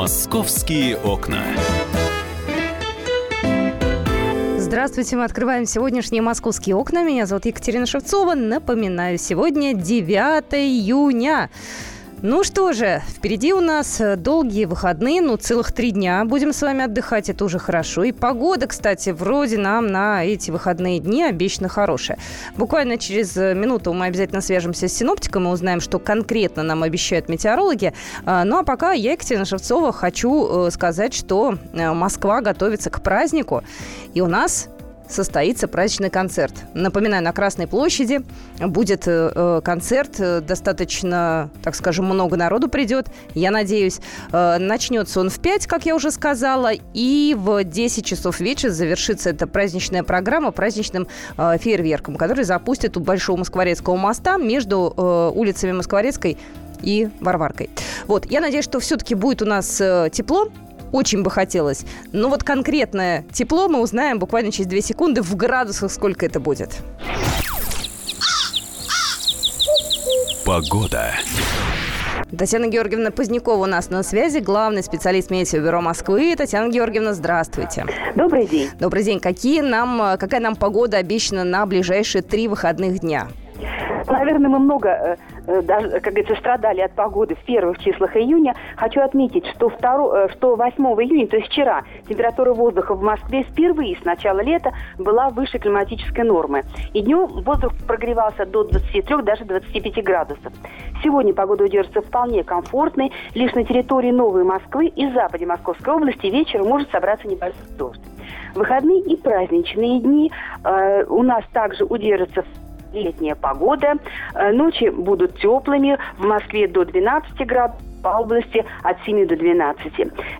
Московские окна. Здравствуйте, мы открываем сегодняшние московские окна. Меня зовут Екатерина Шевцова. Напоминаю, сегодня 9 июня. Ну что же, впереди у нас э, долгие выходные, ну целых три дня будем с вами отдыхать, это уже хорошо. И погода, кстати, вроде нам на эти выходные дни обещана хорошая. Буквально через э, минуту мы обязательно свяжемся с синоптиком и узнаем, что конкретно нам обещают метеорологи. А, ну а пока я, Екатерина Шевцова, хочу э, сказать, что Москва готовится к празднику. И у нас состоится праздничный концерт. Напоминаю, на Красной площади будет э, э концерт. Э, достаточно, так скажем, много народу придет, я надеюсь. Начнется он в 5, как я уже сказала, и в 10 часов вечера завершится эта праздничная программа праздничным фейерверком, который запустят у Большого Москворецкого моста между улицами Москворецкой и Варваркой. Вот, я надеюсь, что все-таки будет у нас тепло, очень бы хотелось. Но вот конкретное тепло мы узнаем буквально через 2 секунды в градусах, сколько это будет. Погода. Татьяна Георгиевна Позднякова у нас на связи, главный специалист Метеобюро Москвы. Татьяна Георгиевна, здравствуйте. Добрый день. Добрый день. Какие нам, какая нам погода обещана на ближайшие три выходных дня? Наверное, мы много Э, даже, как говорится, страдали от погоды в первых числах июня, хочу отметить, что, 2, э, что 8 июня, то есть вчера, температура воздуха в Москве впервые с начала лета была выше климатической нормы. И днем воздух прогревался до 23, даже 25 градусов. Сегодня погода удержится вполне комфортной. Лишь на территории Новой Москвы и западе Московской области вечером может собраться небольшой дождь. Выходные и праздничные дни э, у нас также удержатся летняя погода. Э, ночи будут теплыми. В Москве до 12 градусов по области от 7 до 12.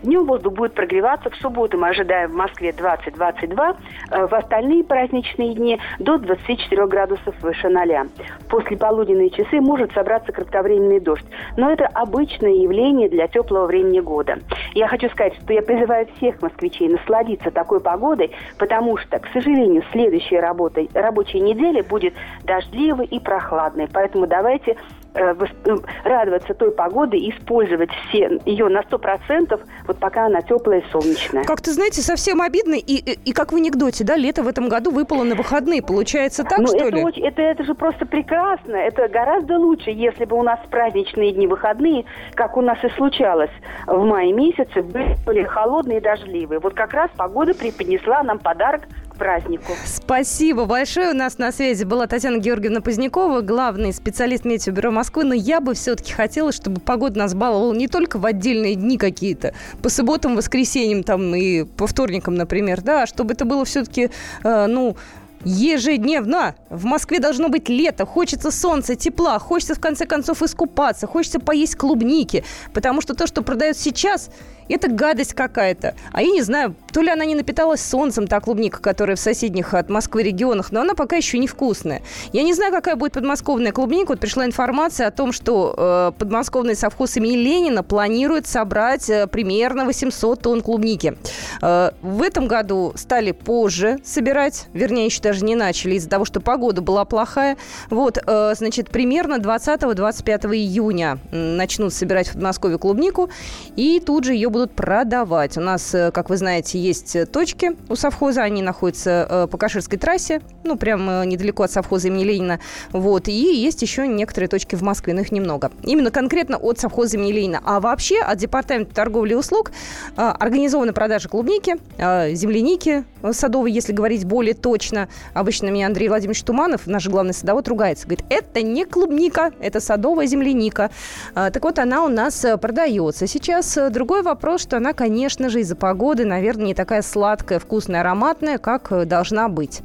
Днем воздух будет прогреваться. В субботу мы ожидаем в Москве 20-22. Э, в остальные праздничные дни до 24 градусов выше 0. После полуденные часы может собраться кратковременный дождь. Но это обычное явление для теплого времени года. Я хочу сказать, что я призываю всех москвичей насладиться такой погодой, потому что, к сожалению, следующая работа, рабочая неделя будет дождливой и прохладной. Поэтому давайте радоваться той погоде и использовать все ее на сто процентов, вот пока она теплая и солнечная. Как-то, знаете, совсем обидно, и, и, и как в анекдоте, да, лето в этом году выпало на выходные, получается так, ну, что это ли? Очень, это, это же просто прекрасно, это гораздо лучше, если бы у нас праздничные дни выходные, как у нас и случалось в мае месяце, были холодные и дождливые. Вот как раз погода преподнесла нам подарок празднику. Спасибо большое. У нас на связи была Татьяна Георгиевна Позднякова, главный специалист Метеобюро Москвы. Но я бы все-таки хотела, чтобы погода нас баловала не только в отдельные дни какие-то, по субботам, воскресеньям там и по вторникам, например, да, а чтобы это было все-таки, э, ну, ежедневно. В Москве должно быть лето, хочется солнца, тепла, хочется в конце концов искупаться, хочется поесть клубники, потому что то, что продают сейчас, это гадость какая-то. А я не знаю, то ли она не напиталась солнцем, та клубника, которая в соседних от Москвы регионах, но она пока еще невкусная. Я не знаю, какая будет подмосковная клубника. Вот пришла информация о том, что э, подмосковный совхоз имени Ленина планирует собрать э, примерно 800 тонн клубники. Э, в этом году стали позже собирать, вернее, еще даже не начали из-за того, что погода была плохая. Вот, э, значит, примерно 20-25 июня начнут собирать в Подмосковье клубнику, и тут же ее будут будут продавать. У нас, э, как вы знаете, есть э, точки у совхоза. Они находятся э, по Каширской трассе, ну, прям недалеко от совхоза имени Ленина. Вот. И есть еще некоторые точки в Москве, но их немного. Именно конкретно от совхоза имени Ленина. А вообще от Департамента торговли и услуг организована продажа клубники, земляники садовой, если говорить более точно. Обычно меня Андрей Владимирович Туманов, наш главный садовод, ругается. Говорит, это не клубника, это садовая земляника. Так вот, она у нас продается. Сейчас другой вопрос вопрос, что она, конечно же, из-за погоды, наверное, не такая сладкая, вкусная, ароматная, как э, должна быть.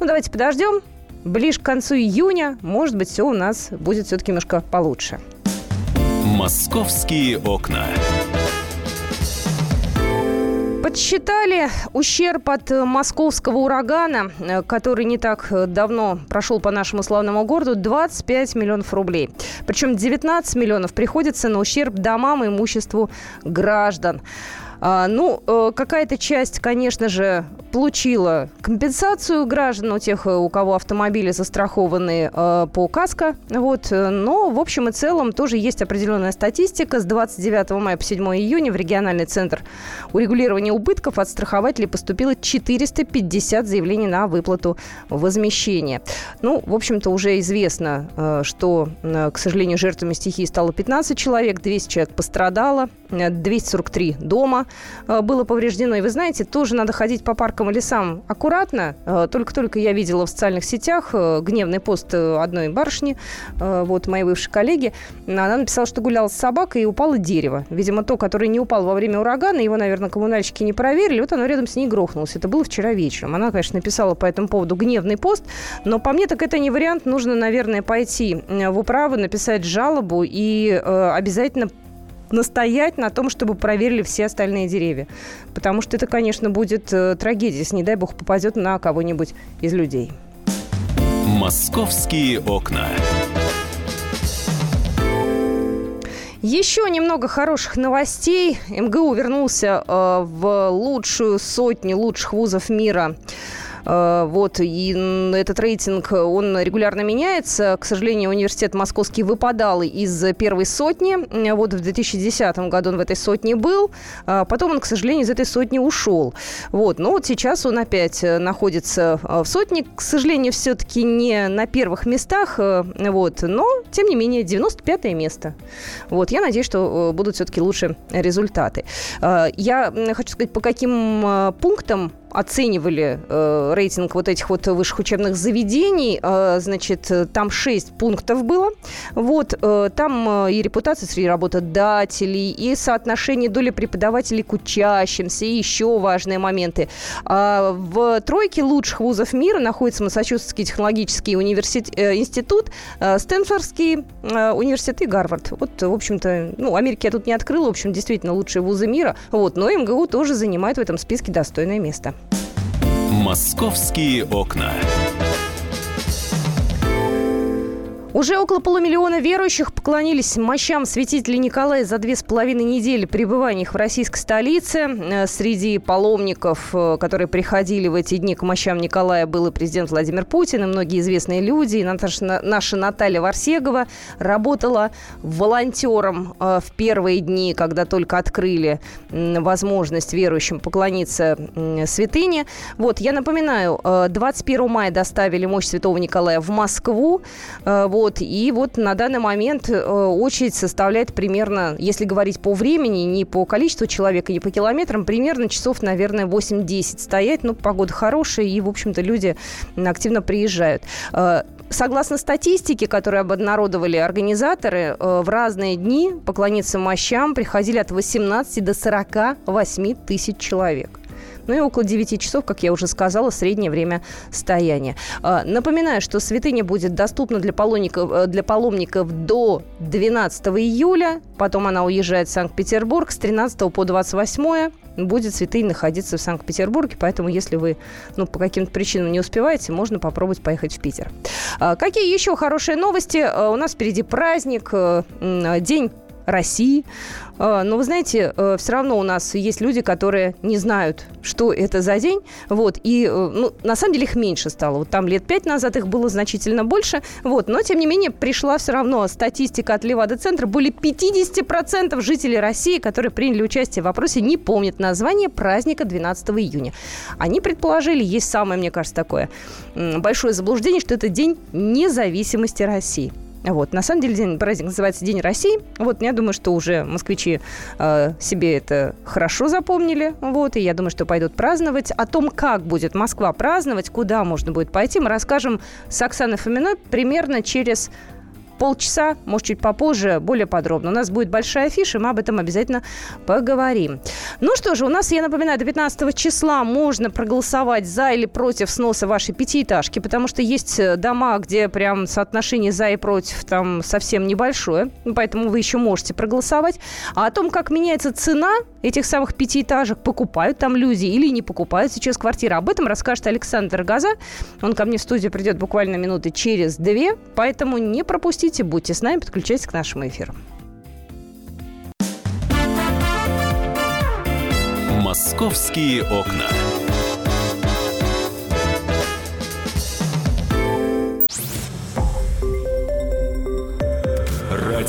Ну, давайте подождем. Ближе к концу июня, может быть, все у нас будет все-таки немножко получше. Московские окна. Подсчитали ущерб от э, московского урагана, э, который не так давно прошел по нашему славному городу, 25 миллионов рублей. Причем 19 миллионов приходится на ущерб домам и имуществу граждан. А, ну, э, какая-то часть, конечно же, получила компенсацию граждан, у тех, у кого автомобили застрахованы э, по КАСКО. Вот. Но, в общем и целом, тоже есть определенная статистика. С 29 мая по 7 июня в региональный центр урегулирования убытков от страхователей поступило 450 заявлений на выплату возмещения. Ну, в общем-то, уже известно, э, что, э, к сожалению, жертвами стихии стало 15 человек, 200 человек пострадало, 243 дома было повреждено. И вы знаете, тоже надо ходить по паркам и лесам аккуратно. Только-только я видела в социальных сетях гневный пост одной барышни, вот моей бывшей коллеги. Она написала, что гуляла с собакой и упало дерево. Видимо, то, которое не упало во время урагана, его, наверное, коммунальщики не проверили, вот оно рядом с ней грохнулось. Это было вчера вечером. Она, конечно, написала по этому поводу гневный пост, но по мне так это не вариант. Нужно, наверное, пойти в управу, написать жалобу и э, обязательно настоять на том, чтобы проверили все остальные деревья. Потому что это, конечно, будет э, трагедия, если, не дай бог, попадет на кого-нибудь из людей. «Московские окна». Еще немного хороших новостей. МГУ вернулся э, в лучшую сотню лучших вузов мира. Э, вот, и этот рейтинг, он регулярно меняется. К сожалению, университет московский выпадал из первой сотни. Вот в 2010 году он в этой сотне был. А потом он, к сожалению, из этой сотни ушел. Вот, но вот сейчас он опять э, находится э, в сотне. К сожалению, все-таки не на первых местах. Вот, но, тем не менее, 95 место. Вот, я надеюсь, что будут все-таки лучше результаты. Я хочу сказать, по каким пунктам оценивали э, рейтинг вот этих вот высших учебных заведений. Э, значит, там 6 пунктов было. Вот, э, там э, и репутация среди работодателей, и соотношение доли преподавателей к учащимся, и еще важные моменты. А в тройке лучших вузов мира находится Массачусетский технологический университет, э, институт, э, Стэнфордский э, университет и Гарвард. Вот, в общем-то, ну, Америки я тут не открыла, в общем, действительно лучшие вузы мира. Вот, но МГУ тоже занимает в этом списке достойное место. Московские окна. Уже около полумиллиона верующих поклонились мощам святителя Николая за две с половиной недели пребывания их в российской столице. Э, среди паломников, э, которые приходили в эти дни к мощам Николая, был и президент Владимир Путин, и многие известные люди. И наша, наша Наталья Варсегова работала волонтером э, в первые дни, когда только открыли возможность верующим поклониться святыне. Вот, я напоминаю, 21 мая доставили мощь святого Николая в Москву. Вот, вот, и вот на данный момент э, очередь составляет примерно, если говорить по времени, не по количеству человека, не по километрам, примерно часов, наверное, 8-10 стоять. Ну, погода хорошая, и, в общем-то, люди активно приезжают. Э, согласно статистике, которую обнародовали организаторы, э, в разные дни поклониться мощам приходили от 18 до 48 тысяч человек. Ну и около 9 часов, как я уже сказала, среднее время стояния. А, напоминаю, что святыня будет доступна для паломников, э, для паломников до 12 июля. Потом она уезжает в Санкт-Петербург с 13 по 28 будет святыня находиться в Санкт-Петербурге, поэтому если вы ну, по каким-то причинам не успеваете, можно попробовать поехать в Питер. А, какие еще хорошие новости? А, у нас впереди праздник, э, День России. А, но вы знаете, э, все равно у нас есть люди, которые не знают, что это за день. Вот, и э, ну, на самом деле их меньше стало. Вот там лет пять назад их было значительно больше. Вот, но тем не менее пришла все равно статистика от Левада-центра. Более 50% жителей России, которые приняли участие в вопросе, не помнят название праздника 12 июня. Они предположили, есть самое, мне кажется, такое большое заблуждение, что это День независимости России. Вот. На самом деле день, праздник называется День России. Вот, я думаю, что уже москвичи э, себе это хорошо запомнили. Вот, и я думаю, что пойдут праздновать. О том, как будет Москва праздновать, куда можно будет пойти, мы расскажем с Оксаной Фоминой примерно через полчаса, может, чуть попозже, более подробно. У нас будет большая афиша, мы об этом обязательно поговорим. Ну что же, у нас, я напоминаю, до 15 числа можно проголосовать за или против сноса вашей пятиэтажки, потому что есть э, дома, где прям соотношение за и против там совсем небольшое, поэтому вы еще можете проголосовать. А о том, как меняется цена этих самых пятиэтажек, покупают там люди или не покупают сейчас квартиры, об этом расскажет Александр Газа. Он ко мне в студию придет буквально минуты через две, поэтому не пропустите будьте с нами, подключайтесь к нашему эфиру. «Московские окна».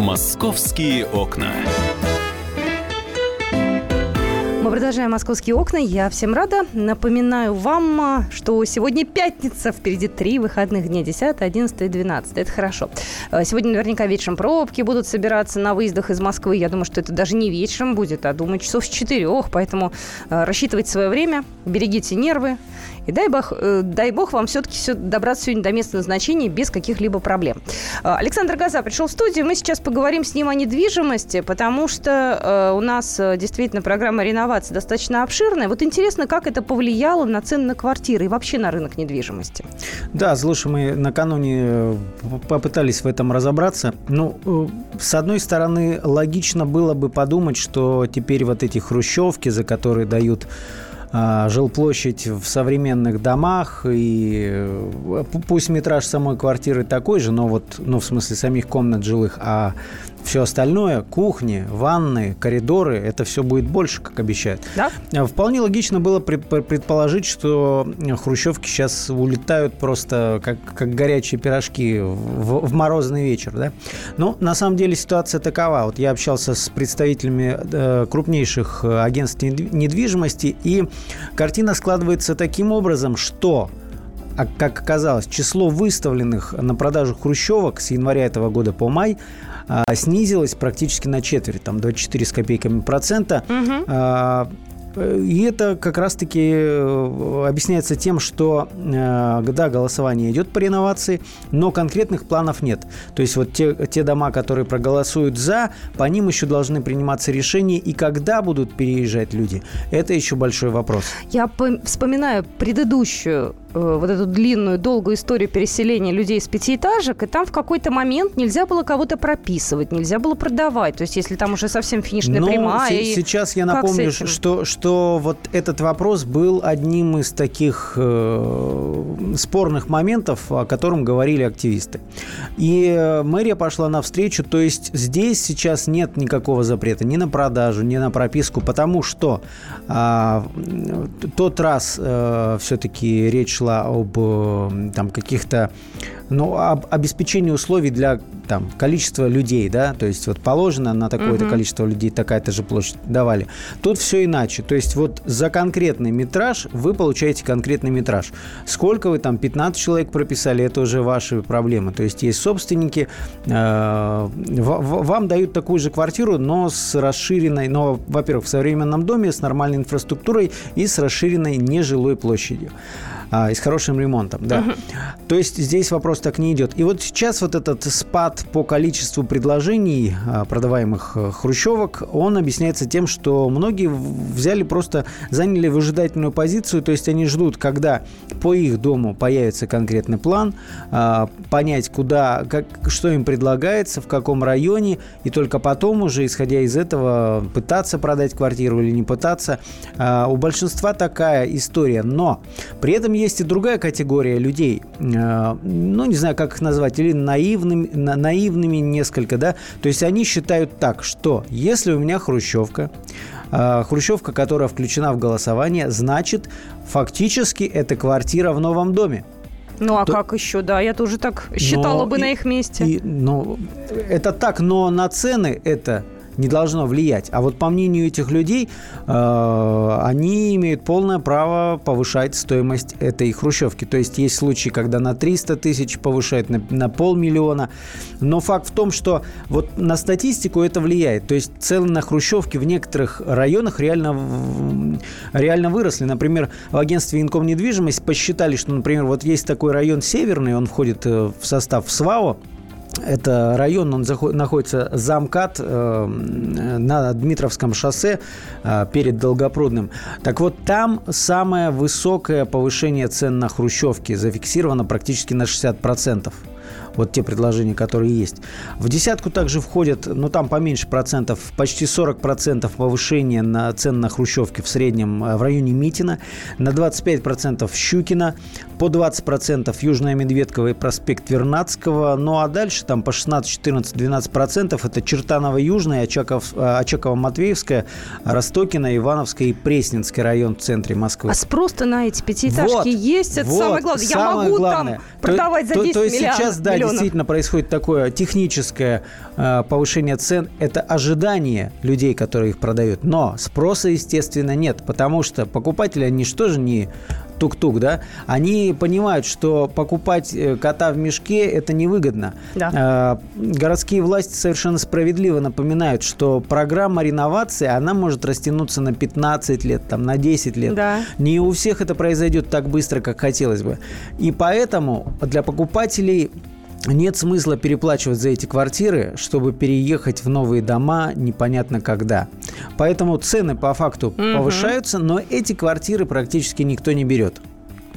Московские окна. Мы продолжаем «Московские окна». Я всем рада. Напоминаю вам, а, что сегодня пятница. Впереди три выходных дня. 10, 11 и 12. Это хорошо. А, сегодня наверняка вечером пробки будут собираться на выездах из Москвы. Я думаю, что это даже не вечером будет, а думаю, часов с четырех. Поэтому а, рассчитывайте свое время, берегите нервы и дай бог, э, дай бог вам все-таки все, добраться сегодня до места назначения без каких-либо проблем. Э, Александр Газа пришел в студию. Мы сейчас поговорим с ним о недвижимости, потому что э, у нас действительно программа реновации достаточно обширная. Вот интересно, как это повлияло на цены на квартиры и вообще на рынок недвижимости. Да, слушай, мы накануне попытались в этом разобраться. Ну, с одной стороны, логично было бы подумать, что теперь вот эти хрущевки, за которые дают жилплощадь в современных домах, и э, пусть метраж самой квартиры такой же, но вот, ну, в смысле самих комнат жилых, а все остальное, кухни, ванны, коридоры, это все будет больше, как обещают. Да? А, вполне логично было предположить, что хрущевки сейчас улетают просто как, как горячие пирожки в, в морозный вечер. Да? Но на самом деле ситуация такова. Вот я общался с представителями э, крупнейших агентств недвижимости, и картина складывается таким образом, что а как оказалось, число выставленных на продажу хрущевок с января этого года по май а, снизилось практически на четверть, там 24 с копейками процента. Угу. И это как раз-таки э, объясняется тем, что э, да, голосование идет по реновации, но конкретных планов нет. То есть вот те, те дома, которые проголосуют за, по ним еще должны приниматься решения, и когда будут переезжать люди, это еще большой вопрос. Я вспоминаю предыдущую вот эту длинную, долгую историю переселения людей с пятиэтажек, и там в какой-то момент нельзя было кого-то прописывать, нельзя было продавать. То есть, если там уже совсем финишная ну, прямая. С- сейчас я напомню, что, что вот этот вопрос был одним из таких э, спорных моментов, о котором говорили активисты. И э, мэрия пошла навстречу, то есть здесь сейчас нет никакого запрета ни на продажу, ни на прописку, потому что э, тот раз э, все-таки речь шла об э, там, каких-то ну, об обеспечении условий для там, количества людей, да, то есть вот положено на такое-то угу. количество людей такая-то же площадь давали. Тут все иначе, то есть вот за конкретный метраж вы получаете конкретный метраж. Сколько вы там, 15 человек прописали, это уже ваши проблемы. То есть есть собственники, э, вам дают такую же квартиру, но с расширенной, но, во-первых, в современном доме, с нормальной инфраструктурой и с расширенной нежилой площадью а, и с хорошим ремонтом, да. Угу. То есть здесь вопрос так не идет. И вот сейчас вот этот спад по количеству предложений а, продаваемых э, хрущевок, он объясняется тем, что многие взяли просто, заняли выжидательную позицию, то есть они ждут, когда по их дому появится конкретный план, а, понять, куда, как, что им предлагается, в каком районе, и только потом уже, исходя из этого, пытаться продать квартиру или не пытаться. А, у большинства такая история, но при этом есть и другая категория людей, э, ну, не знаю, как их назвать, или наивными, наивными несколько, да, то есть они считают так, что если у меня хрущевка, э, хрущевка, которая включена в голосование, значит, фактически это квартира в новом доме. Ну а то... как еще, да, я тоже так считала но бы и, на их месте. И, ну, это так, но на цены это не должно влиять. А вот по мнению этих людей, э, они имеют полное право повышать стоимость этой хрущевки. То есть есть случаи, когда на 300 тысяч повышают, на, на полмиллиона. Но факт в том, что вот на статистику это влияет. То есть цены на хрущевки в некоторых районах реально, реально выросли. Например, в агентстве Инком недвижимость посчитали, что, например, вот есть такой район Северный, он входит э, в состав СВАО, это район, он находится замкат э, на Дмитровском шоссе э, перед Долгопрудным. Так вот, там самое высокое повышение цен на хрущевки зафиксировано практически на 60%. Вот те предложения, которые есть. В десятку также входят, ну там поменьше процентов, почти 40 процентов повышения на цен на хрущевки в среднем э, в районе Митина, на 25 процентов Щукина, по 20 процентов Южная Медведкова и проспект Вернадского, ну а дальше там по 16, 14, 12 процентов это Чертаново Южная, Очаков, э, Очаково-Матвеевская, Ростокина, Ивановская и Пресненский район в центре Москвы. А спрос-то на эти пятиэтажки вот, есть, это вот, самое главное. Я могу главное. там продавать то, за 10 то, то есть миллионов. сейчас, да, действительно происходит такое техническое э, повышение цен. Это ожидание людей, которые их продают. Но спроса, естественно, нет, потому что покупатели, они что же не тук-тук, да, они понимают, что покупать э, кота в мешке – это невыгодно. Да. А, городские власти совершенно справедливо напоминают, что программа реновации, она может растянуться на 15 лет, там, на 10 лет. Да. Не у всех это произойдет так быстро, как хотелось бы. И поэтому для покупателей нет смысла переплачивать за эти квартиры, чтобы переехать в новые дома непонятно когда. Поэтому цены по факту угу. повышаются, но эти квартиры практически никто не берет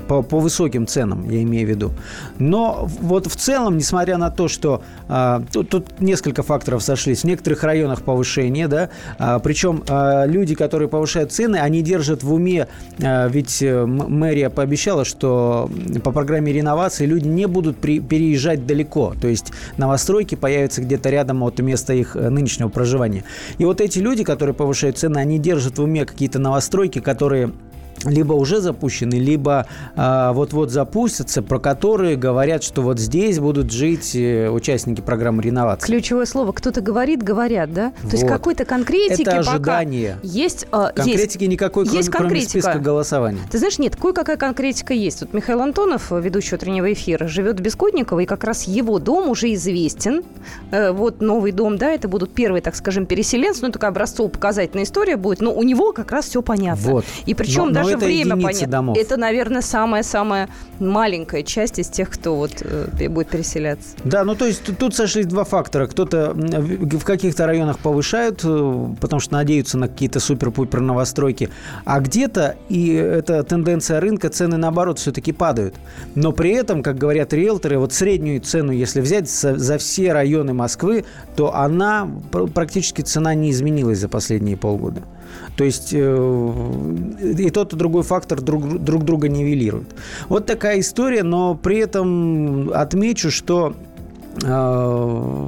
по, по высоким ценам, я имею в виду. Но вот в целом, несмотря на то, что а, тут, тут несколько факторов сошлись, в некоторых районах повышение, да, а, причем а, люди, которые повышают цены, они держат в уме, а, ведь э, мэрия пообещала, что по программе реновации люди не будут при, переезжать далеко, то есть новостройки появятся где-то рядом от места их э, нынешнего проживания. И вот эти люди, которые повышают цены, они держат в уме какие-то новостройки, которые либо уже запущены, либо э, вот-вот запустятся, про которые говорят, что вот здесь будут жить э, участники программы реновации. Ключевое слово кто-то говорит, говорят, да? Вот. То есть какой-то конкретики Это ожидание. Пока есть. Э, Конкретики есть, никакой, есть кроме, кроме списка голосования. Ты знаешь, нет, кое-какая конкретика есть. Вот Михаил Антонов, ведущий утреннего эфира, живет в Бескудниково, и как раз его дом уже известен. Э, вот новый дом, да, это будут первые, так скажем, переселенцы, ну, такая образцово-показательная история будет, но у него как раз все понятно. Вот. И причем но, даже это время понятно. Домов. Это, наверное, самая-самая маленькая часть из тех, кто вот э, будет переселяться. Да, ну то есть тут сошлись два фактора. Кто-то в каких-то районах повышают, э, потому что надеются на какие-то супер-пупер новостройки, а где-то, и это тенденция рынка, цены наоборот все-таки падают. Но при этом, как говорят риэлторы, вот среднюю цену, если взять за, за все районы Москвы, то она практически цена не изменилась за последние полгода. То есть э, и тот, и другой фактор друг, друг друга нивелируют. Вот такая история, но при этом отмечу, что э,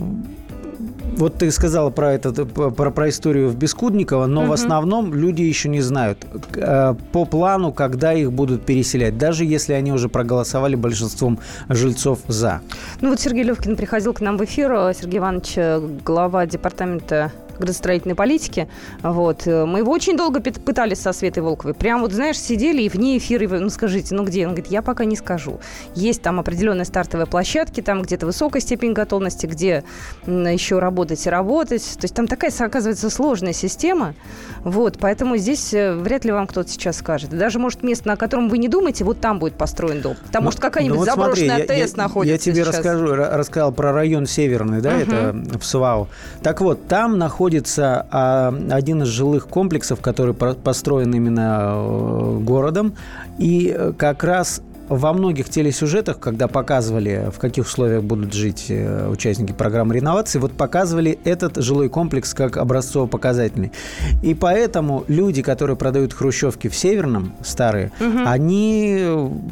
вот ты сказала про это, про, про историю в Бескудниково, но угу. в основном люди еще не знают э, по плану, когда их будут переселять, даже если они уже проголосовали большинством жильцов за. Ну вот Сергей Левкин приходил к нам в эфир, Сергей Иванович, глава департамента градостроительной политики. Вот. Мы его очень долго пытались со Светой Волковой. Прям вот, знаешь, сидели и вне эфира, ну скажите, ну где? Он говорит, я пока не скажу. Есть там определенные стартовые площадки, там где-то высокая степень готовности, где еще работать и работать. То есть там такая, оказывается, сложная система. Вот, поэтому здесь э, вряд ли вам кто-то сейчас скажет. Даже, может, место, на котором вы не думаете, вот там будет построен дом. Там, ну, может, какая-нибудь ну, вот заброшенная смотри, АТС я, находится Я тебе сейчас. расскажу, рассказал про район Северный, да, uh-huh. это в СВАУ. Так вот, там находится находится а, один из жилых комплексов, который построен именно э, городом. И э, как раз во многих телесюжетах, когда показывали, в каких условиях будут жить э, участники программы реновации, вот показывали этот жилой комплекс как образцово-показательный. И поэтому люди, которые продают хрущевки в Северном, старые, угу. они,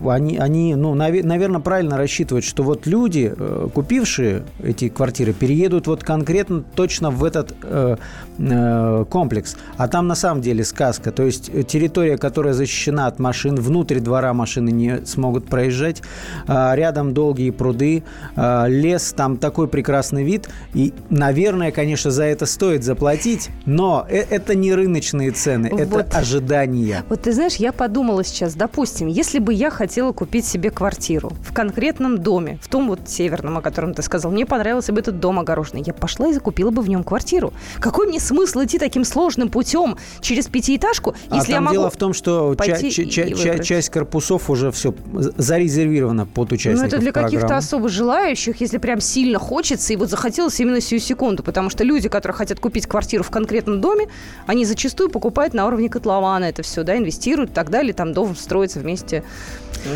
они, они ну, нав- наверное, правильно рассчитывают, что вот люди, э, купившие эти квартиры, переедут вот конкретно точно в этот э, э, комплекс. А там на самом деле сказка. То есть территория, которая защищена от машин, внутрь двора машины не смогут могут проезжать. А, рядом долгие пруды, а, лес, там такой прекрасный вид. И, наверное, конечно, за это стоит заплатить, но э, это не рыночные цены, это вот. ожидания. Вот ты знаешь, я подумала сейчас, допустим, если бы я хотела купить себе квартиру в конкретном доме, в том вот северном, о котором ты сказал, мне понравился бы этот дом огороженный, я пошла и закупила бы в нем квартиру. Какой мне смысл идти таким сложным путем через пятиэтажку, а если там я могу дело в том, что ча- ча- ча- часть корпусов уже все зарезервировано под участников Ну, это для каких-то особо желающих, если прям сильно хочется, и вот захотелось именно сию секунду, потому что люди, которые хотят купить квартиру в конкретном доме, они зачастую покупают на уровне котлована это все, да, инвестируют и так далее, там дом строится вместе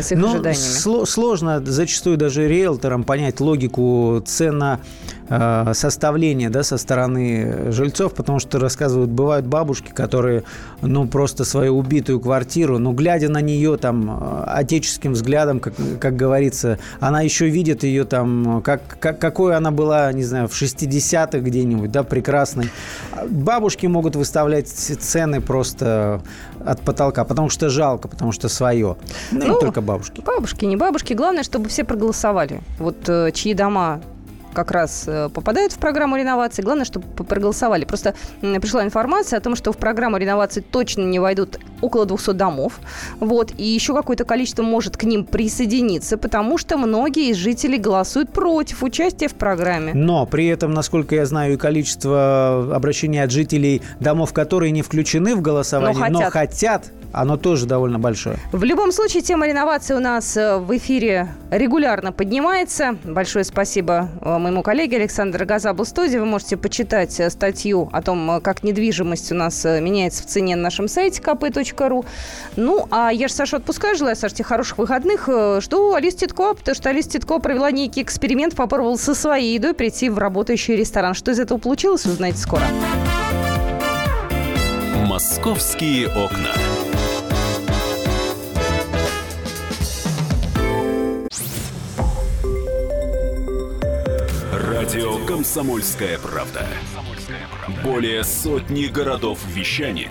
с их Но ожиданиями. Сло- сложно зачастую даже риэлторам понять логику цена Э, составления да, со стороны жильцов, потому что рассказывают, бывают бабушки, которые, ну, просто свою убитую квартиру, ну, глядя на нее там э, отеческим взглядом, как, как говорится, она еще видит ее там, как, как, какой она была, не знаю, в 60-х где-нибудь, да, прекрасной. Бабушки могут выставлять цены просто от потолка, потому что жалко, потому что свое. Ну, ну не только бабушки. Бабушки, не бабушки. Главное, чтобы все проголосовали. Вот э, чьи дома как раз э, попадают в программу реновации. Главное, чтобы проголосовали. Просто пришла информация о том, что в программу реновации точно не войдут около 200 домов. Вот. И еще какое-то количество может к ним присоединиться, потому что многие из жителей голосуют против участия в программе. Но при этом, насколько я знаю, и количество обращений от жителей домов, которые не включены в голосование, но хотят, но хотят оно тоже довольно большое. В любом случае, тема реновации у нас э, в эфире регулярно поднимается. Большое спасибо э, моему коллеге Александру Газабу студии. Вы можете почитать э, статью о том, как недвижимость у нас меняется в цене на нашем сайте kp.ru. Ну, а я же Сашу отпускаю. Желаю, Саша, тебе хороших выходных. Жду Алис Титко, потому что Алис Титко провела некий эксперимент, попробовала со своей едой прийти в работающий ресторан. Что из этого получилось, узнаете скоро. «Московские окна». Радио «Комсомольская правда». Более сотни городов вещания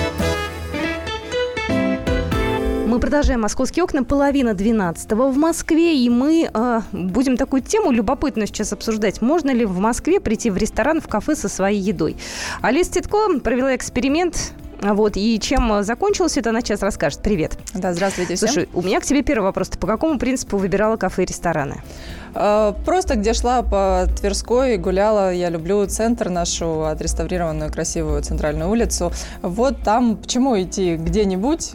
Мы продолжаем «Московские окна». Половина двенадцатого в Москве. И мы э, будем такую тему любопытную сейчас обсуждать. Можно ли в Москве прийти в ресторан, в кафе со своей едой? Алиса Титко провела эксперимент вот, и чем закончилось это, она сейчас расскажет. Привет. Да, здравствуйте всем. Слушай, у меня к тебе первый вопрос. Ты по какому принципу выбирала кафе и рестораны? А, просто где шла по Тверской, гуляла. Я люблю центр нашу, отреставрированную красивую центральную улицу. Вот там, почему идти где-нибудь?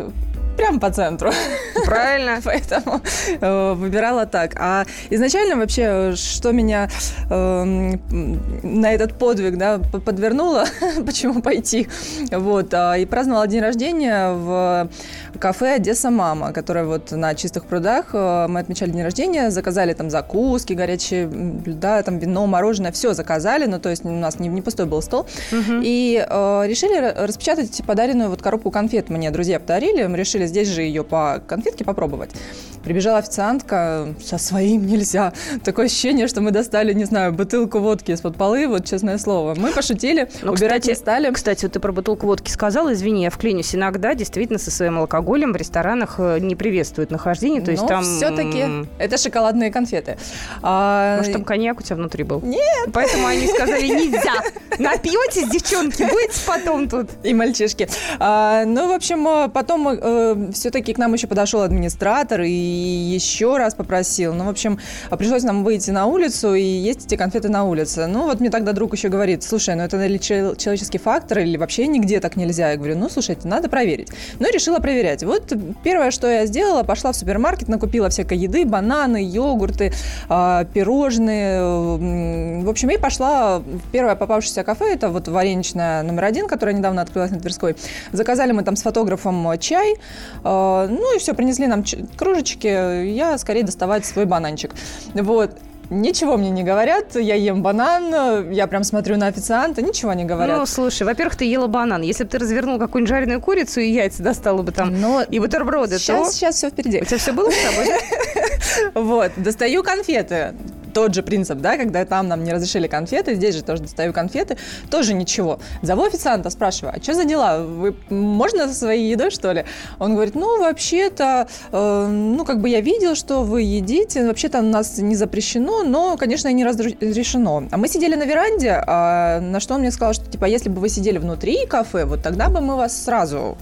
Прям по центру. Правильно. Поэтому э, выбирала так. А изначально вообще, что меня э, на этот подвиг да, подвернуло, почему пойти, вот, а, и праздновала день рождения в кафе «Одесса Мама», которое вот на Чистых прудах. Э, мы отмечали день рождения, заказали там закуски, горячие блюда, там вино, мороженое, все заказали, ну, то есть у нас не, не пустой был стол. Угу. И э, решили распечатать подаренную вот коробку конфет мне друзья подарили, мы решили здесь же ее по конфетке попробовать. Прибежала официантка, со своим нельзя. Такое ощущение, что мы достали, не знаю, бутылку водки из-под полы, вот честное слово. Мы пошутили, Но, ну, убирать кстати, не стали. Кстати, вот ты про бутылку водки сказала, извини, я вклинюсь. Иногда действительно со своим алкоголем в ресторанах э, не приветствуют нахождение, то есть Но там... все-таки это шоколадные конфеты. А... Может, там коньяк у тебя внутри был? Нет. Поэтому они сказали, нельзя. Напьетесь, девчонки, будете потом тут. И мальчишки. А, ну, в общем, э, потом э, все-таки к нам еще подошел администратор и еще раз попросил. Ну, в общем, пришлось нам выйти на улицу и есть эти конфеты на улице. Ну, вот мне тогда друг еще говорит, слушай, ну это ли человеческий фактор или вообще нигде так нельзя? Я говорю, ну, слушайте, надо проверить. Ну, решила проверять. Вот первое, что я сделала, пошла в супермаркет, накупила всякой еды, бананы, йогурты, а, пирожные. В общем, и пошла в первое попавшееся кафе, это вот вареничная номер один, которая недавно открылась на Тверской. Заказали мы там с фотографом чай, ну и все, принесли нам кружечки, я скорее доставать свой бананчик. Вот. Ничего мне не говорят, я ем банан, я прям смотрю на официанта, ничего не говорят. Ну, слушай, во-первых, ты ела банан. Если бы ты развернул какую-нибудь жареную курицу и яйца достала бы там, Но и бутерброды, сейчас, то... Сейчас все впереди. У тебя все было с тобой, Вот, достаю конфеты тот же принцип, да, когда там нам не разрешили конфеты, здесь же тоже достаю конфеты, тоже ничего. Зову официанта, спрашиваю, а что за дела? Вы можно со своей едой, что ли? Он говорит, ну, вообще-то, э, ну, как бы я видел, что вы едите, вообще-то у нас не запрещено, но, конечно, не разрешено. А мы сидели на веранде, а на что он мне сказал, что, типа, если бы вы сидели внутри кафе, вот тогда бы мы вас сразу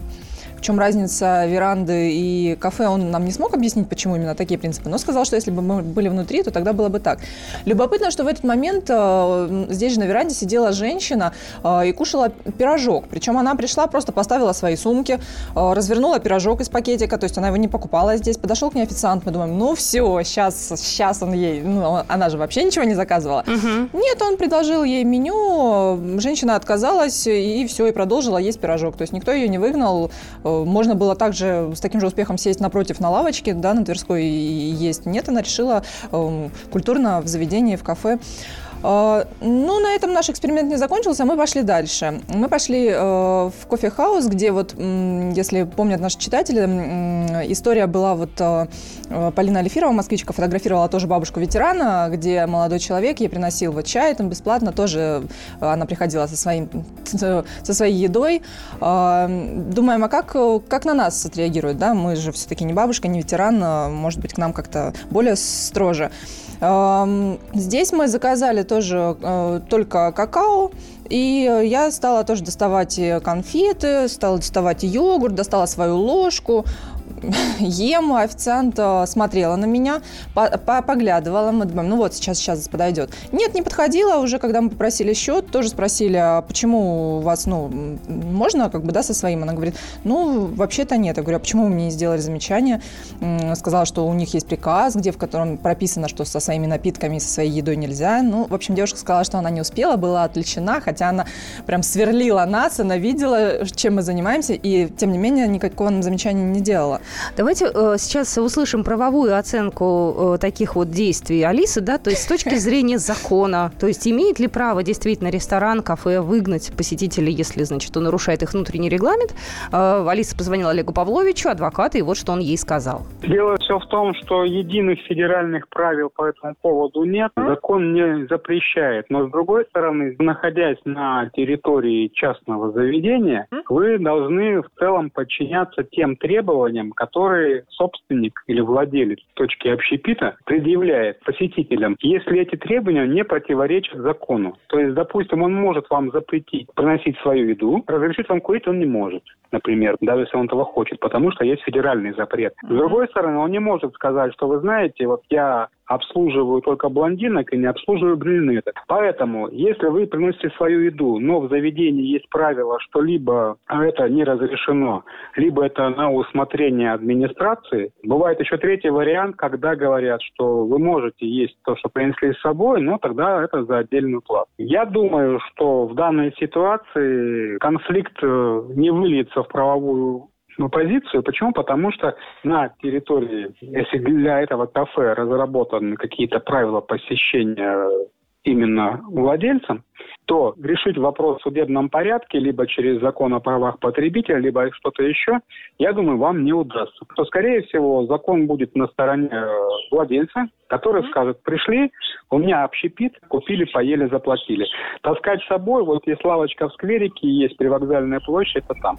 чем разница веранды и кафе, он нам не смог объяснить, почему именно такие принципы, но сказал, что если бы мы были внутри, то тогда было бы так. Любопытно, что в этот момент э, здесь же на веранде сидела женщина э, и кушала пирожок. Причем она пришла, просто поставила свои сумки, э, развернула пирожок из пакетика, то есть она его не покупала здесь. Подошел к ней официант, мы думаем, ну все, сейчас, сейчас он ей, ну, она же вообще ничего не заказывала. Угу. Нет, он предложил ей меню, женщина отказалась и все, и продолжила есть пирожок. То есть никто ее не выгнал, можно было также с таким же успехом сесть напротив на лавочке, да, на Тверской есть. Нет, она решила э, культурно в заведении, в кафе ну, на этом наш эксперимент не закончился, мы пошли дальше. Мы пошли э, в кофе-хаус, где вот, если помнят наши читатели, история была вот э, э, Полина Алифирова, москвичка, фотографировала тоже бабушку ветерана, где молодой человек ей приносил вот чай там бесплатно, тоже она приходила со, своим, со своей едой. А, думаем, а как, как на нас отреагируют, да? Мы же все-таки не бабушка, не ветеран, может быть, к нам как-то более строже. Здесь мы заказали тоже э, только какао, и я стала тоже доставать конфеты, стала доставать йогурт, достала свою ложку, ем, официант э, смотрела на меня, поглядывала, мы думаем, ну вот, сейчас, сейчас подойдет. Нет, не подходила, уже когда мы попросили счет, тоже спросили, а почему у вас, ну, можно как бы, да, со своим? Она говорит, ну, вообще-то нет. Я говорю, а почему вы мне не сделали замечание? Сказала, что у них есть приказ, где в котором прописано, что со своими напитками со своей едой нельзя. Ну, в общем, девушка сказала, что она не успела, была отвлечена, хотя она прям сверлила нас, она видела, чем мы занимаемся, и, тем не менее, никакого нам замечания не делала. Давайте э, сейчас услышим правовую оценку э, таких вот действий Алисы, да, то есть с точки зрения закона, то есть имеет ли право действительно ресторан, кафе выгнать посетителей, если, значит, он нарушает их внутренний регламент. Э, Алиса позвонила Олегу Павловичу, адвокату, и вот что он ей сказал. Дело все в том, что единых федеральных правил по этому поводу нет, закон не запрещает, но с другой стороны, находясь на территории частного заведения, вы должны в целом подчиняться тем требованиям, который собственник или владелец точки общепита предъявляет посетителям, если эти требования не противоречат закону. То есть, допустим, он может вам запретить приносить свою еду, разрешить вам курить он не может, например, даже если он этого хочет, потому что есть федеральный запрет. С другой стороны, он не может сказать, что вы знаете, вот я обслуживаю только блондинок и не обслуживаю брюнеток. Поэтому, если вы приносите свою еду, но в заведении есть правило, что либо это не разрешено, либо это на усмотрение администрации, бывает еще третий вариант, когда говорят, что вы можете есть то, что принесли с собой, но тогда это за отдельную плату. Я думаю, что в данной ситуации конфликт э, не выльется в правовую позицию. Почему? Потому что на территории, если для этого кафе разработаны какие-то правила посещения именно владельцам, то решить вопрос в судебном порядке, либо через закон о правах потребителя, либо что-то еще, я думаю, вам не удастся. То, скорее всего, закон будет на стороне э, владельца, который mm-hmm. скажет, пришли, у меня общепит, купили, поели, заплатили. Таскать с собой, вот есть лавочка в скверике, есть привокзальная площадь, это там.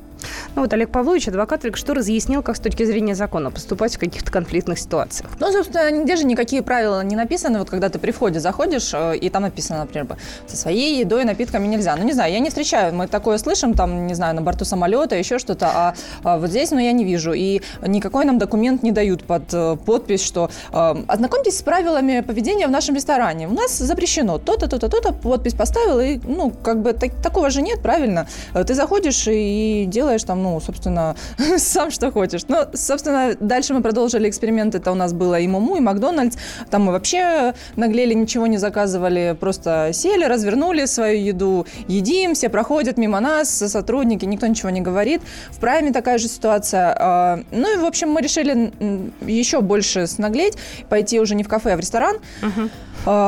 Ну вот Олег Павлович, адвокат, только что разъяснил, как с точки зрения закона поступать в каких-то конфликтных ситуациях. Ну, собственно, нигде же никакие правила не написаны. Вот когда ты при входе заходишь, э, и там написано, например, со своей едой и напитками нельзя. Ну, не знаю, я не встречаю, мы такое слышим, там, не знаю, на борту самолета, еще что-то, а, а вот здесь, ну, я не вижу. И никакой нам документ не дают под э, подпись, что э, ознакомьтесь с правилами поведения в нашем ресторане. У нас запрещено то-то, то-то, то-то, подпись поставил, и, ну, как бы так, такого же нет, правильно? Э, ты заходишь и делаешь там, ну, собственно, сам что хочешь. Ну, собственно, дальше мы продолжили эксперимент, это у нас было и Муму, и Макдональдс, там мы вообще наглели, ничего не заказывали, просто сели, развернули свою еду, едим, все проходят мимо нас, сотрудники, никто ничего не говорит. В Прайме такая же ситуация. А, ну и, в общем, мы решили еще больше снаглеть, пойти уже не в кафе, а в ресторан. Uh-huh.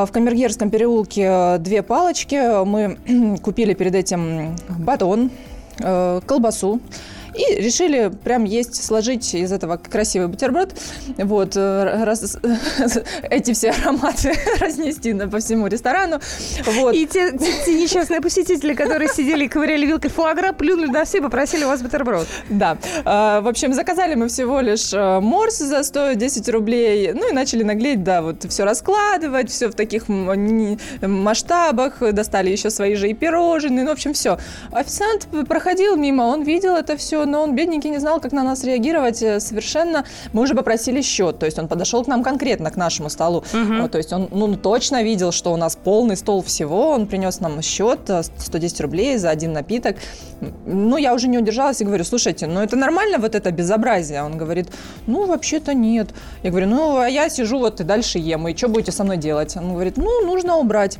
В Камергерском переулке две палочки. Мы купили перед этим батон, э, колбасу И решили прям есть, сложить из этого красивый бутерброд. Вот, э, раз, эти все ароматы разнести по всему ресторану. Вот. И те, те, те несчастные посетители, которые сидели и ковыряли вилкой фуагра, плюнули на все и попросили у вас бутерброд. Да. А, в общем, заказали мы всего лишь э, морс за 110 рублей. Ну и начали наглеть, да, вот все раскладывать, все в таких масштабах. Достали еще свои же и пирожные. Ну, в общем, все. Официант проходил мимо, он видел это все, но он, бедненький, не знал, как на нас реагировать э, совершенно. Мы уже попросили счет, то есть он подошел к нам конкретно, к нашему столу. Угу. То есть он ну, точно видел, что у нас полный стол всего. Он принес нам счет 110 э, рублей за один напиток. Ну, я уже не удержалась и говорю, слушайте, ну это нормально вот это безобразие? Он говорит, ну, вообще-то нет. Я говорю, ну, а я сижу вот и дальше ем, и что будете со мной делать? Он говорит, ну, нужно убрать.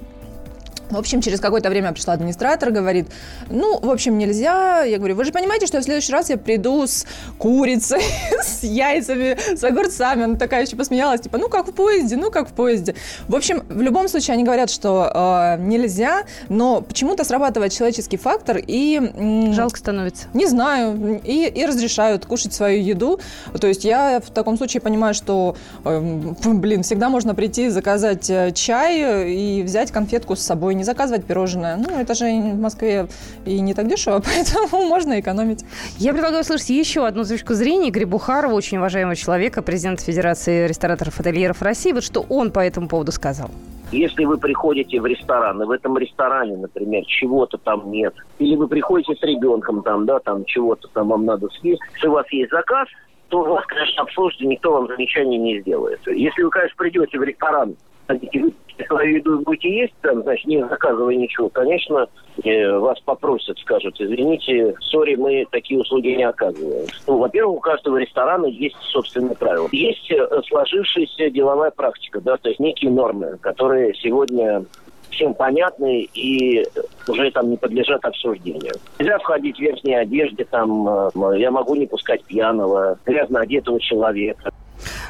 В общем, через какое-то время пришла администратор, говорит, ну, в общем, нельзя. Я говорю, вы же понимаете, что в следующий раз я приду с курицей, с яйцами, с огурцами. Она такая еще посмеялась, типа, ну, как в поезде, ну, как в поезде. В общем, в любом случае они говорят, что э, нельзя, но почему-то срабатывает человеческий фактор и... М- Жалко становится. Не знаю. И, и разрешают кушать свою еду. То есть я в таком случае понимаю, что, э, блин, всегда можно прийти, заказать э, чай и взять конфетку с собой не заказывать пирожное. Ну, это же в Москве и не так дешево, поэтому можно экономить. Я предлагаю услышать еще одну точку зрения Игоря Бухарова, очень уважаемого человека, президента Федерации рестораторов и ательеров России. Вот что он по этому поводу сказал. Если вы приходите в ресторан, и в этом ресторане, например, чего-то там нет, или вы приходите с ребенком, там, да, там чего-то там вам надо съесть, если у вас есть заказ, то у вас, конечно, обслужите, никто вам замечаний не сделает. Если вы, конечно, придете в ресторан, еду будете есть, там, значит, не заказывая ничего, конечно, э, вас попросят, скажут, извините, сори, мы такие услуги не оказываем. Ну, во-первых, у каждого ресторана есть собственные правила. Есть э, сложившаяся деловая практика, да, то есть некие нормы, которые сегодня всем понятны и уже там не подлежат обсуждению. Нельзя входить в верхней одежде, там, э, я могу не пускать пьяного, грязно одетого человека.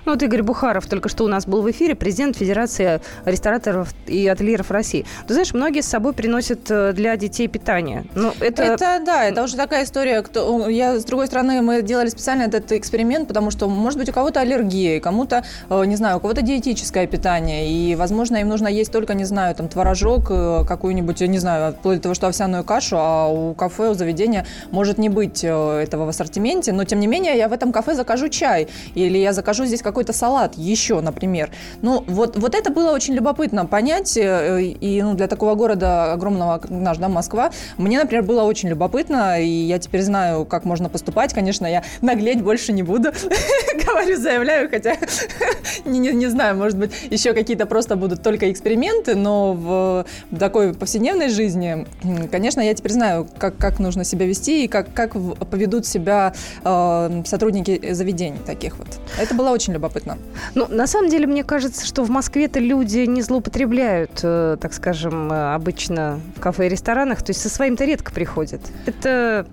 Ну, вот Игорь Бухаров только что у нас был в эфире, президент Федерации рестораторов и ательеров России. Ты знаешь, многие с собой приносят э, для детей питание. Ну, это... это, да, это уже такая история. Кто... Я, с другой стороны, мы делали специально этот эксперимент, потому что, может быть, у кого-то аллергия, кому-то, э, не знаю, у кого-то диетическое питание, и, возможно, им нужно есть только, не знаю, там, творожок, э, какую-нибудь, не знаю, вплоть до того, что овсяную кашу, а у кафе, у заведения может не быть этого в ассортименте, но, тем не менее, я в этом кафе закажу чай, или я закажу здесь какой-то салат еще, например. Ну, вот, вот это было очень любопытно понять, э, и ну, для такого города огромного, наш, да, Москва, мне, например, было очень любопытно, и я теперь знаю, как можно поступать. Конечно, я наглеть больше не буду, говорю, заявляю, хотя не, не, не знаю, может быть, еще какие-то просто будут только эксперименты, но в такой повседневной жизни, конечно, я теперь знаю, как, как нужно себя вести и как, как поведут себя э, сотрудники заведений таких вот. Это было очень любопытно. Ну, на самом деле, мне кажется, что в Москве-то люди не злоупотребляют, э, так скажем, э, обычно в кафе и ресторанах, то есть со своим-то редко приходят. Это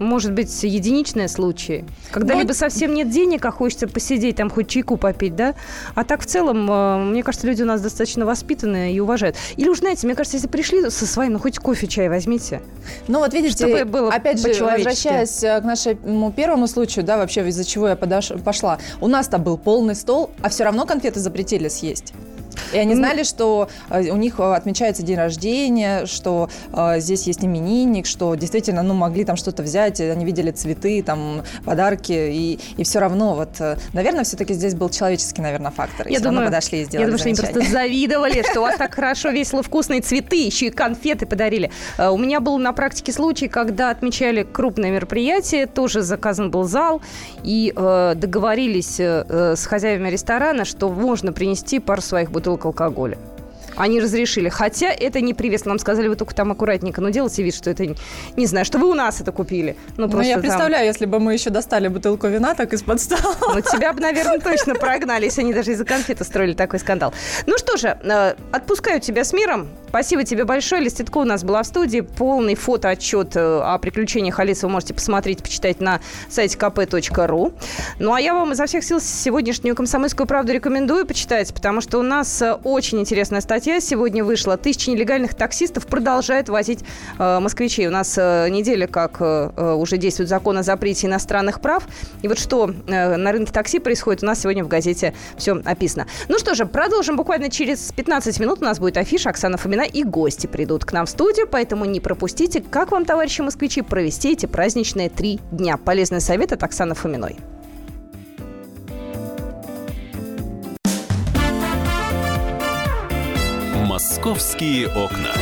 может быть, единичные случаи, когда Но... либо совсем нет денег, а хочется посидеть, там хоть чайку попить, да? А так в целом, э, мне кажется, люди у нас достаточно воспитанные и уважают. Или уж, знаете, мне кажется, если пришли со своим, ну хоть кофе, чай возьмите. Ну вот видите, Чтобы было опять же, возвращаясь э, к нашему первому случаю, да, вообще из-за чего я подош... пошла. У нас-то был полный стол, а все равно конфеты запретили съесть. И они знали, что э, у них э, отмечается день рождения, что э, здесь есть именинник, что действительно, ну, могли там что-то взять, они видели цветы, там, подарки, и, и все равно вот, наверное, все-таки здесь был человеческий, наверное, фактор. Я думаю, подошли и сделали Я думаю, что они просто завидовали, что у вас так хорошо, весело, вкусные цветы, еще и конфеты подарили. У меня был на практике случай, когда отмечали крупное мероприятие, тоже заказан был зал, и договорились с хозяевами ресторана, что можно принести пару своих бутылок бутылок алкоголя. Они разрешили. Хотя это не привез. Нам сказали, вы только там аккуратненько. Но делайте вид, что это, не знаю, что вы у нас это купили. Ну, ну я представляю, если бы мы еще достали бутылку вина так из-под стола. Ну, тебя бы, наверное, точно прогнали, если они даже из-за конфеты строили такой скандал. Ну что же, э, отпускаю тебя с миром. Спасибо тебе большое. Листитко у нас была в студии. Полный фотоотчет э, о приключениях Алисы вы можете посмотреть, почитать на сайте kp.ru. Ну, а я вам изо всех сил сегодняшнюю «Комсомольскую правду» рекомендую почитать, потому что у нас э, очень интересная статья сегодня вышла. Тысячи нелегальных таксистов продолжают возить э, москвичей. У нас э, неделя, как э, уже действует закон о запрете иностранных прав. И вот что э, на рынке такси происходит, у нас сегодня в газете все описано. Ну что же, продолжим буквально через 15 минут. У нас будет афиша Оксана Фомина и гости придут к нам в студию, поэтому не пропустите. Как вам, товарищи москвичи, провести эти праздничные три дня? Полезный совет от Оксаны Фоминой. «Московские окна».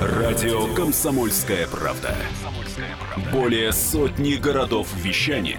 Радио «Комсомольская правда». Более сотни городов вещания